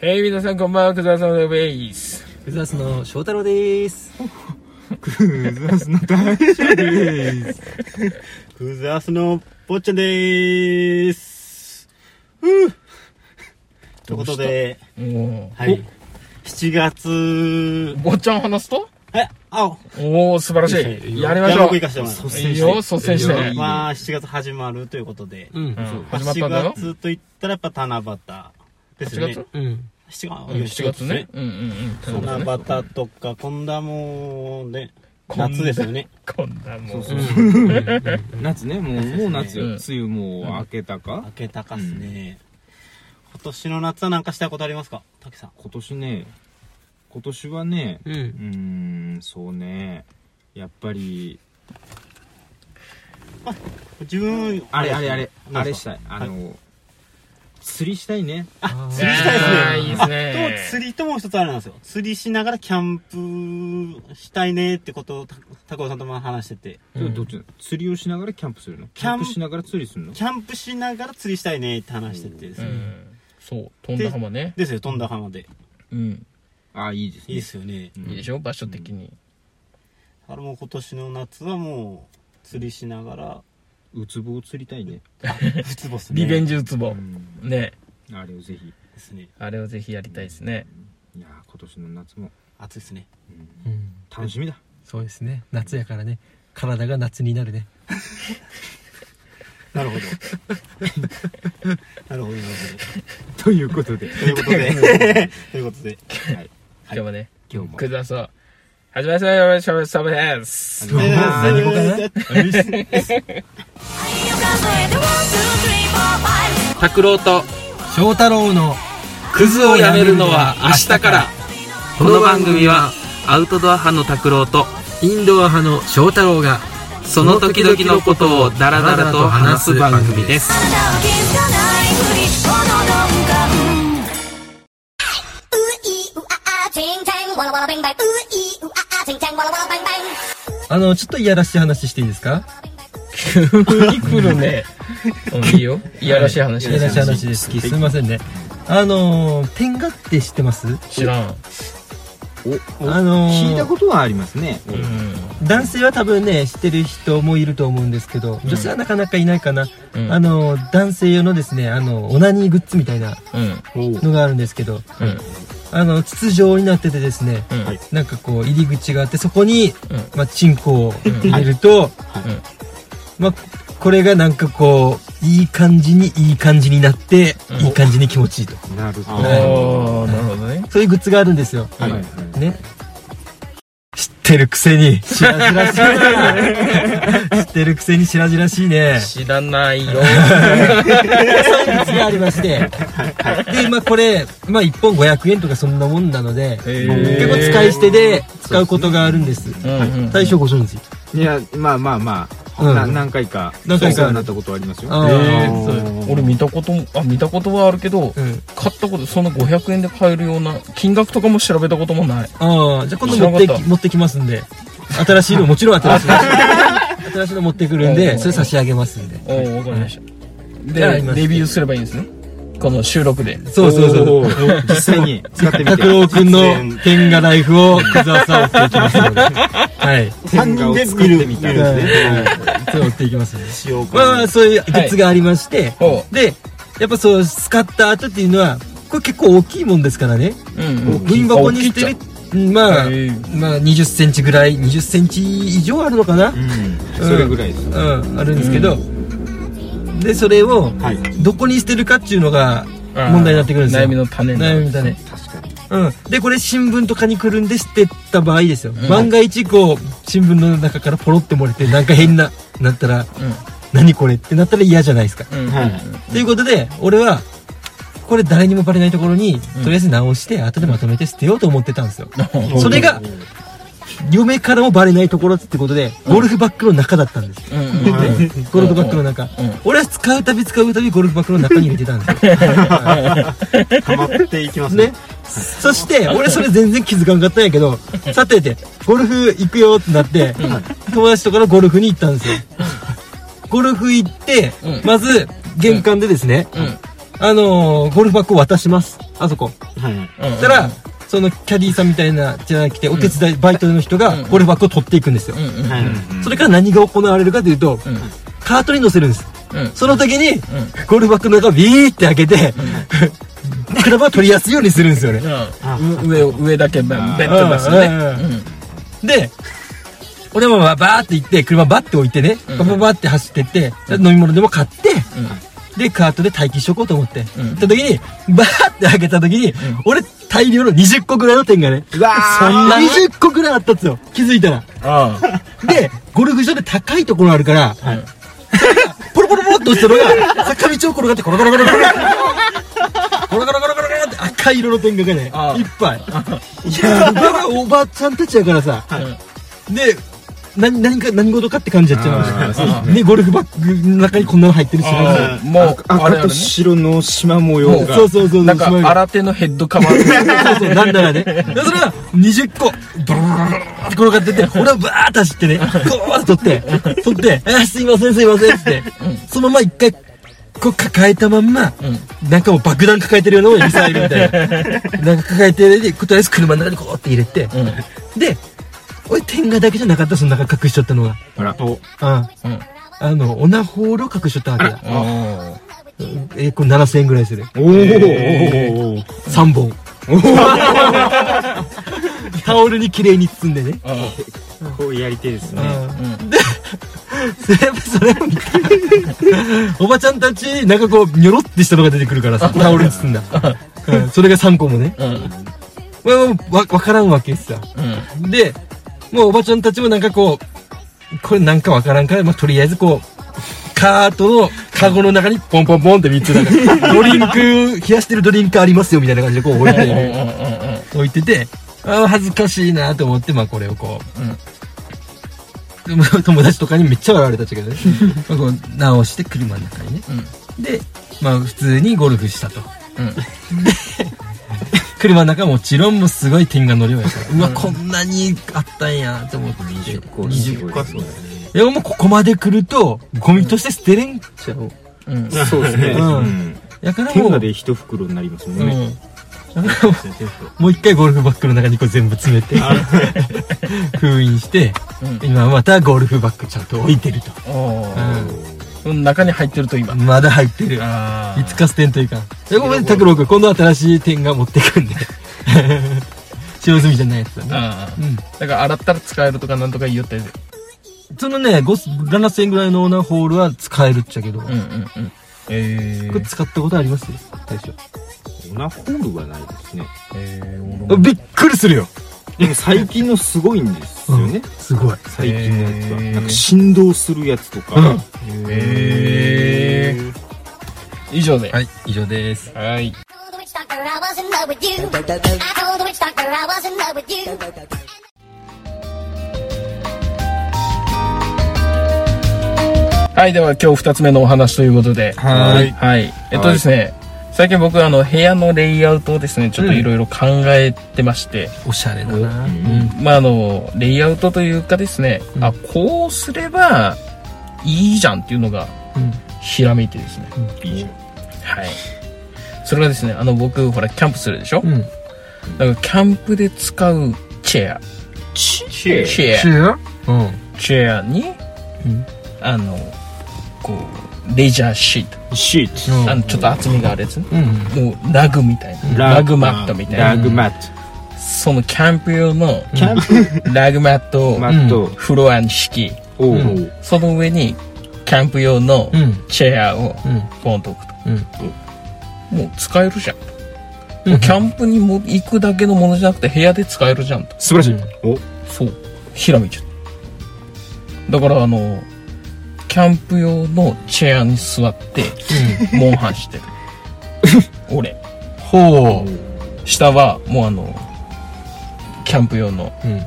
へい、皆さんこんばんは、くざさんのベース。クズアスの翔太郎です。クズアスの大将です。クズアスのぽっちゃんでーす。ふぅ。ということで、おはい。7月、坊ちゃん話すと？え、あ、おー、素晴らしい。やりましょ僕。行かせてもらいます。いいよ、率先して。いいよまあ、7月始まるということで、うん。うんそう。始まったんだよ7。月と言ったらやっぱ七夕です8ね。月？うん。7月、うん、7月ね。。うんうんうん。七夕とか、今度はもうね、夏ですよね。こんなもん。夏ねもうもう夏よ、うん梅雨もう明けたか、明けたかっすね。今年の夏はなんかしたいことありますか？竹さん。今年ね今年はねう。うんーんそうねやっぱり自分、あれあれあれあれしたいあの、釣りしたいねあ釣りしたいですねいいですとね。釣りともう一つあれなんですよ。釣りしながらキャンプしたいねってことをた高尾さんとも話してて、うんどっち？釣りをしながらキャンプするの？キキャンプしながら釣りするの？キャンプしながら釣りしたいねって話しててですね。うん。そう、飛んだ浜ね。ですよ、飛んだ浜で。うん。あいいですねいいっすよね。うんいいでしょ？場所的に。あれもう今年の夏はもう釣りしながら、ウツボを釣りたいね、ウツボっすね。リベンジジウツボ。ね。あれをぜひですね。あれをぜひやりたいですね。いやー今年の夏も、暑いですね。うんうん。楽しみだそうですね。夏やからね。体が夏になるね。なるほど。なるほど、なるほということでど。ということで、ということで、はい今日もね、今日もください。始まりましたよ、しゃべサブです。うわ何語かな拓郎と翔太郎のクズをやめるのは明日から。この番組はアウトドア派の拓郎とインドア派の翔太郎がその時々のことをダラダラと話す番組です。あの、ちょっといやらしい話していいですか？急に来るね。うんいいよ。いやらしい話いやらしい話です。すいませんね。あのー、天下って知ってます？知らん。あのー聞いたことはありますね、うん。男性は多分ね、知ってる人もいると思うんですけど、女性はなかなかいないかな。うんあのー、男性用のですね、あの、オナニーグッズみたいなうん。のがあるんですけど、うん。あの、筒状になっててですね、うん。はいなんかこう、入り口があって、そこに、うんまあ、チンコを入れると、まあ、これがなんかこう、いい感じに、いい感じになって、うんいい感じに気持ちいいと。なるほあどおー、なるほどね。そういうグッズがあるんですよ。はいはいね。知ってるくせに、しらじらしいね。知ってるくせにしらじらしいね。知らないよ。そういうグッズがありまして。で、まあこれ、まあ1本500円とかそんなもんなので、結構使い捨てで使うことがあるんです。うんうん大将ご存知？いやまあまあまあ、うんな何回か何回かなったことはありますよえそうー、俺見たことも、あ、見たことはあるけど、うん。買ったこと、その500円で買えるような、金額とかも調べたこともない。ああ、じゃあ今度持って持ってきますんで。新しいの、もちろん新しいの。新しいの持ってくるんで、それ差し上げますんで。おー、わかりました。で、じゃあ今レビューすればいいんですね。この収録で。そうそうそう。実際に使ってみて。拓郎くんの天下ライフをくざさを追っていきますので。はい。3人で見る、見るんですね。そう追っていきますんで。使用まあまあ、感。そういうグッズがありまして、で、やっぱそう、使った後っていうのは、これ結構大きいもんですからね。うんゴミ箱に捨てる、うんまあ、まあ20センチぐらい、20センチ以上あるのかな。うん。それぐらいです、うん、あるんですけど、で、それを、はい。どこに捨てるかっていうのが問題になってくるんですよ。悩みの種ね悩みの種。確かにうん。で、これ新聞とかに来るんで捨てた場合ですよ。ん万が一こう、新聞の中からポロって漏れて、なんか変な、なったら、うん。何これってなったら嫌じゃないですか。うん。はいということで、俺は、これ誰にもバレないところに、とりあえず直して、後でまとめて捨てようと思ってたんですよ。それが、嫁からもバレないところってことで、ゴルフバッグの中だったんです ゴルフバッグの中ん。俺は使うたび使うたびゴルフバッグの中に入れてたんですよ。溜まっていきますねね。。そして、俺それ全然気づかんかったんやけど、さてて、ゴルフ行くよってなって、友達とからゴルフに行ったんですよ。ゴルフ行って、うんまず、玄関でですね、うん。あのーゴルフバッグを渡します。あそこ。そしたら、そのキャディーさんみたいな、じゃなくて、お手伝い、バイトの人がゴルフバッグを取っていくんですよ。それから何が行われるかというと、うん。カートに乗せるんです。うん。その時に、ゴルフバッグの中をビーって開けて、クラブを取りやすいようにするんですよね。うん。上上だけベンベンと出すね。うん。で、俺もバーって行って、車バッて置いてね、うん。バババって走ってって、飲み物でも買って、で、カートで待機しとこうと思って。うん、った時に、バーって開けた時に、うん、俺、大量の20個ぐらいの点がね。うわそんな !20 個ぐらいあったっすよ。気づいたら。で、ゴルフ場で高いところあるから、はい、ポロポロポロっと落ちたのが、坂道を転がって、コロコロコロコロ。コロコロコロコロって赤色の点がね、いっぱい。いや、おばあちゃんたちやからさ、はい、で、何、何か、何事かって感じやっちゃう。ね、ゴルフバッグの中にこんなの入ってるしあもう赤と白の縞模様が。そうそうそう。なんか新手のヘッドカバーそうそう、なんならね。でそれが20個、ブルーって転がってて、俺はバーッと走ってね、ゴーッと取って、取って、あーすいませんすいませんって、そのまま一回、こう抱えたまんま、なんかもう爆弾抱えてるようなミサイルみたいな。なんか抱えて、で、とりあえず車の中にこうって入れて、で、俺天下だけじゃなかった、その中隠しちゃったのが。あら。お、あうんあの、オナホールを隠しちゃったわけだ。あえー、これ7000円ぐらいする。おー。3本。タオルに綺麗に包んでね。こうやり手ですね。で、やっぱそれを見て、おばちゃんたち、なんかこう、ニョロってしたのが出てくるからさ、タオルに包んだ。うんそれが3個もね。まあもうわ、わからんわけですよ。で、もうおばちゃんたちもなんかこう、これなんかわからんから、まあ、とりあえずこう、カートのカゴの中にポンポンポンって3つなんか、ドリンク、冷やしてるドリンクありますよみたいな感じでこう置いて、置いてて、ああ、恥ずかしいなと思って、まあこれをこう、でも友達とかにめっちゃ笑われたっちゃけどね。まあこう直して車の中にね。で、まあ普通にゴルフしたと。で、車の中はもちろんもうすごい点が乗るようやから、うわ、こんなにあったんやと思って。20個。20個。すごいですね。いや、もうここまで来ると、ゴミとして捨てれんちゃう。そうですね。うん。うん。やからもう、で一袋になりますもんね。もう一回ゴルフバッグの中にこう全部詰めて、封印して、今またゴルフバッグちゃんと置いてると。その中に入ってると今まだ入ってる。あいつか捨てんといかん。で、ごめん、拓郎君、今度新しい点が持ってくんで。使用済みじゃないやつだね。あうん。だから洗ったら使えるとかなんとか言いよってそのね、5 7000円ぐらいのオーナーホールは使えるっちゃけど、うんうんうんえこれ使ったことあります？最初。オナホールはないですね。びっくりするよ。でも最近のすごいんですよね。すごい。最近のやつは。なんか振動するやつとか。うんえ以上ではい、以上です。はい.はい、では今日二つ目のお話ということで。はいはい。えっとですね、最近僕あの部屋のレイアウトをですね、ちょっといろいろ考えてまして、おしゃれだな。まああの、レイアウトというかですね、あ、こうすればいいじゃんっていうのがうん。ひらめいてですね。いいじゃん。はい。それがですね、あの僕ほらキャンプするでしょ、うん。だからキャンプで使うチェア。チェア？チェア。シェア？うん。チェアに、うんあの、こう、レジャーシート。シート。あの、ちょっと厚みがあるやつ。もう、ラグみたいな。ラグマットみたいな。ラグマッそのキャンプ用のト。キャンプ？ラグマットをマット。フロアに敷き、その上にキャンプ用のうん。チェアをうん。ポンと置くと。うん。もう使えるじゃん。もうキャンプにも行くだけのものじゃなくて部屋で使えるじゃんと。素晴らしい。おそう。ひらめいちゃった。だからあの、キャンプ用のチェアに座って、モンハンしてる。俺。ほ下はもうあの、キャンプ用のう。うん。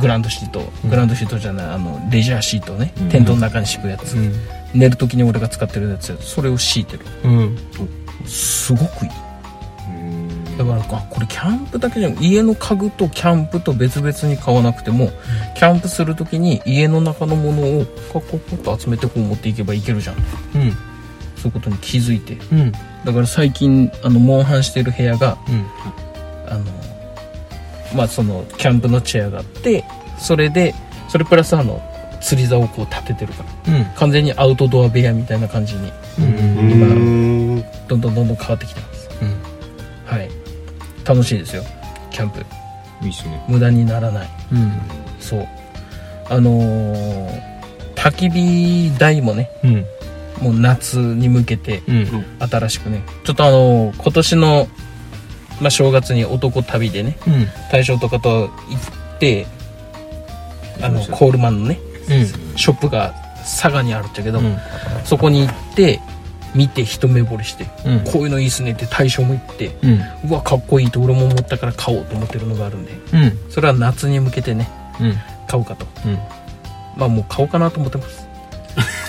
グランドシート、グランドシートじゃない、あの、レジャーシートね、うんテントの中に敷くやつ。うん。寝る時に俺が使ってるやつやそれを敷いてる。うん。すごくいい。だから、あ、これキャンプだけじゃ家の家具とキャンプと別々に買わなくても、キャンプする時に家の中のものをコッコッと集めてこう持っていけばいけるじゃん。うん。そういうことに気づいて。うん。だから最近あのモンハンしてる部屋がうん。あのまあそのキャンプのチェアがあってそれでそれプラスあの釣り竿をこう立ててるから。うん。完全にアウトドア部屋みたいな感じにうん。うーんどんどんどんどん変わってきてます。うんはい楽しいですよ。キャンプ。いいっすね。無駄にならない。うん。そう。あのー焚き火台もねうん。もう夏に向けてうん。新しくね。ちょっとあのー今年の、まあ、正月に男旅でねうん。大将とかと行ってあのコールマンのねショップが佐賀にあるっちゃけど、うん。そこに行って見て一目惚れして、うん。こういうのいいっすねって大将も言ってうん。うわかっこいいと俺も思ったから買おうと思ってるのがあるんでうん。それは夏に向けてねうん。買おうかと。うん。まあもう買おうかなと思ってます。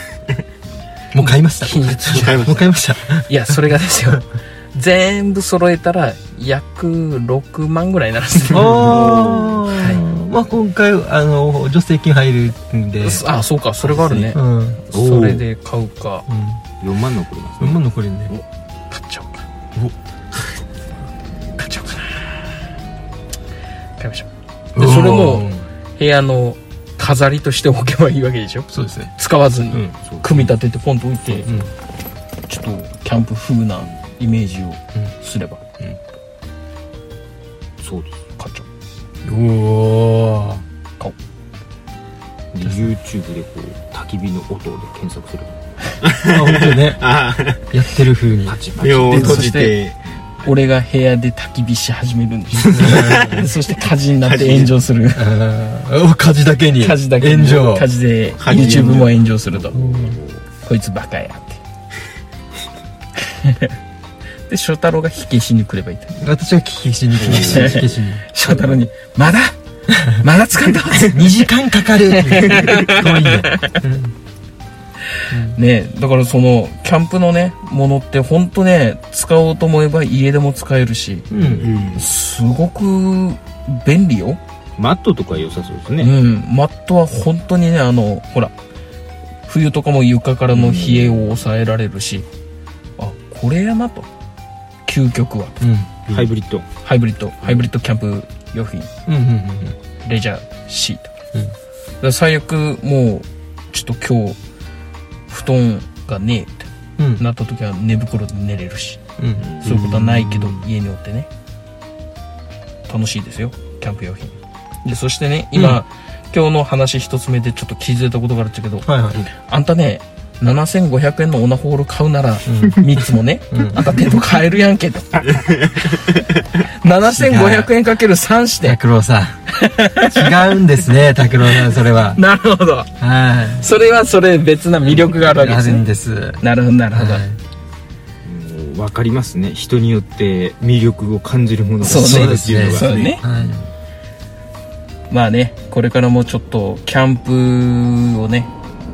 もう買いました。近日中もう買いました。いやそれがですよ。全部揃えたら約6万ぐらいになるんですよ。ああ、はまあ今回あの助成金入るんで。あそうかそれがあるね。うん。うんそれで買うか。4万残りますうんもう残りね。買っちゃおうか。買っちゃおうかな。買いましょう。でそれも部屋の飾りとして置けばいいわけでしょ？そうですね。使わずに、うん。組み立ててポンと置いて、うん。ちょっとキャンプ風なイメージをすれば、そうですおうおおで YouTube でこう焚き火の音で検索する。あ本当ね。あやってる風に。パチパチ。で目を閉そしてじて。俺が部屋で焚き火し始めるんです。そして火事になって炎上する。火事だけに。火事だけ炎上。火事で YouTube も炎上すると。こいつバカやってで翔太郎が火消しに来ればいいと。私は聞きしに聞きしに聞きしに翔太郎に「まだ？まだ使った? 」2時間かかる遠いんでねだからそのキャンプのねものってほんとね使おうと思えば家でも使えるし。うん。うん。すごく便利よ。マットとか良さそうですうねん。マットは本当にねあのほら冬とかも床からの冷えを抑えられるし、あこれやなと究極は。うん。ハイブリッド。ハイブリッド。ハイブリッドキャンプ用品。うんうんレジャーシート、うん。最悪もうちょっと今日布団がねえってうん。うんなった時は寝袋で寝れるし。うん。そういうことはないけど家におってね。楽しいですよ。キャンプ用品。でそしてね今、今日の話一つ目でちょっと気づいたことがあるっちゃけど。はいはい。あんたね7500円のオナホール買うなら、3つもね、うん。あんたテント買えるやんけと。7500円かける3して。拓郎さん。違うんですね拓郎さんそれは。なるほど。はい。それはそれ別な魅力があるわけあですね。るんです。なるほどなるほど、はい。もう分かりますね。人によって魅力を感じるものがそうね。違うっていうのがそうね。はい。まあねこれからもちょっとキャンプをね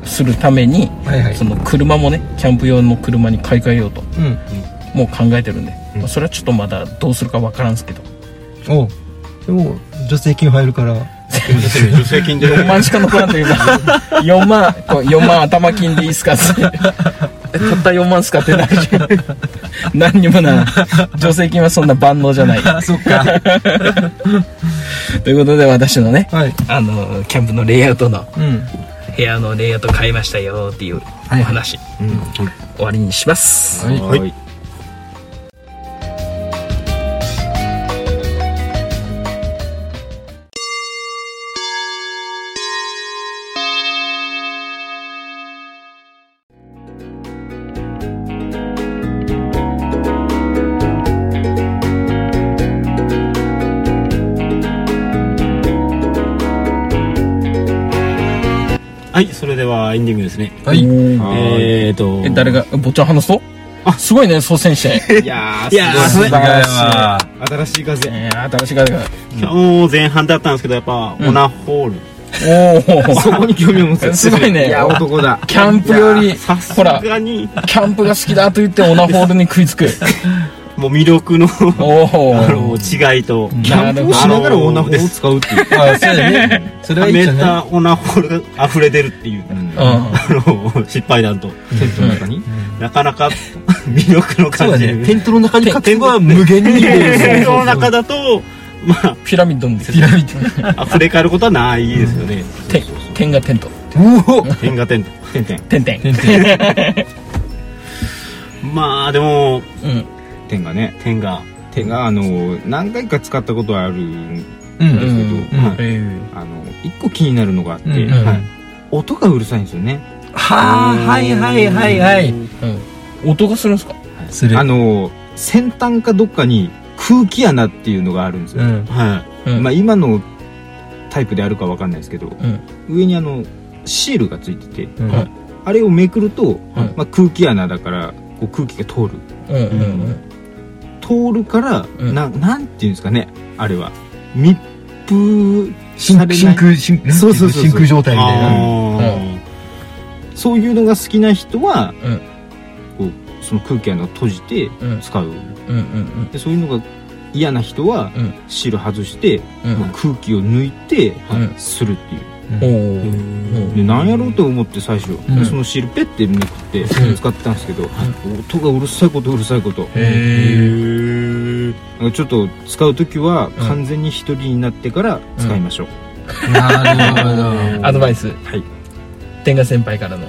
するために、はいはい。その車もねキャンプ用の車に買い替えようとうん。もう考えてるんで、まあそれはちょっとまだどうするかわからんすけど。おう。でも助成金入るから。助成金で4万しか残らんというか 4万こう4万頭金でいいっすかって。った4万っすかってなる。じゃん何にもな助成金はそんな万能じゃない。あそっか。ということで私のねはい。あのキャンプのレイアウトのうん部屋のレイアウト買いましたよっていうお話、うん。終わりにします、はい。はいはいそれではエンディングですね。はい。えーと。え誰が坊ちゃん話すとあ。すごいね率先していやーいやーすごい。素晴らしい新しい風。えー、新しい方が今日前半だったんですけどやっぱオナホール。おお そこに興味を持つ。すごいね。いや男だ。キャンプよりさすほらがにキャンプが好きだと言ってオナホールに食いつくもう魅力の、おあおの、違いと、んキャンプをしながらオナホを使うっていう。あそうだね。それはめったオナホが溢れ出るっていう、あの、失敗談と、テントの中に。なかなか魅力の感じ。ね。テントの中に勝てば無限にテントの中だと、まあ、ピラミッドにピラミッ溢れ返ることはないですよね。て点がテント。ドうお点が点、点点。点々テン。ト まあ、でも、うん点がね、点が、点が、あの、何回か使ったことはあるんうんですけど、うあの、一個気になるのがあって、うん。はい。音がうるさいんですよね。はあはいはいはいはい。音がするんですか？する。あの、先端かどっかに空気穴っていうのがあるんですよ。うん。はうん。まあ今のタイプであるかわかんないですけど、ん。上にあの、シールがついてて、あれをめくると、うん。まあ空気穴だから、こう空気が通る。うんうん通るから、うん。ななんていうんですかね、あれは。密封真されない。真空真そうそうそうそう。真空状態みたいな。あー。そういうのが好きな人は、うん。こうその空気穴を閉じてうん。使う、うんうんでそういうのが嫌な人は、うん。シール外して、うん。もう空気を抜いて、うん。するっていうでなんやろうと思って最初、そのシールペッてめくってうん。使ってたんですけど、音がうるさいことうるさいこと。へえなんかちょっと使う時はうん。完全に一人になってから使いましょう、なるほど。アドバイス。はい。天下先輩からの。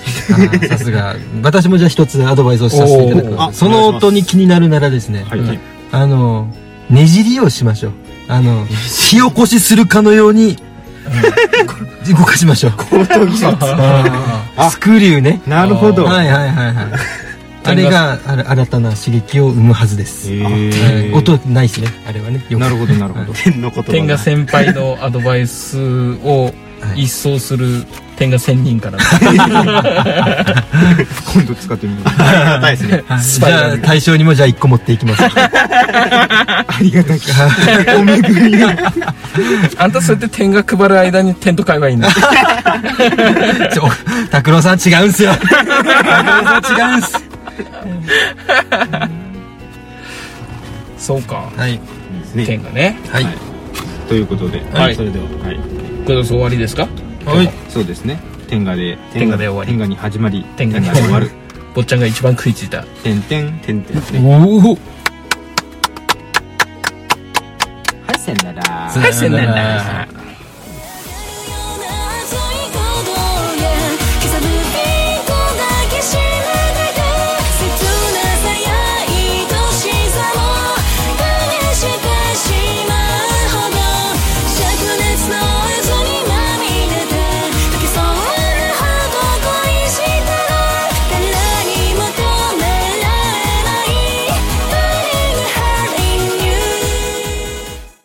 さすが。私もじゃあ一つアドバイスをさせていただく。その音に気になるならですね、はい、うん。あのねじりをしましょう。あの火起こしするかのように動かしましょう。あ。スクリューね。なるほど、はいはいはいはい。あれが新たな刺激を生むはずです、音ないしね。あれはね。よくなるほどなるほど。天のこと天下先輩のアドバイスを はい。一掃する天下仙人から。の 今度使ってみよう。ありがたいですね。じゃあ対象にもじゃあ1個持っていきます。ありがたきお巡りがあんたそうやって天が配る間にテント買えばいいんだ。ちょ拓郎さん違うんすよ。拓郎さん違うんす。そうか。はい。ですね。天がね。はい。はい。ということで、はい。それでは、はい、これで終わりですか？はい。そうですね天下で天下で終わり。天下に始まり天下にで終わる。坊ちゃんが一番食いついた。天天天天ですねおおはいさよなら。はいさよなら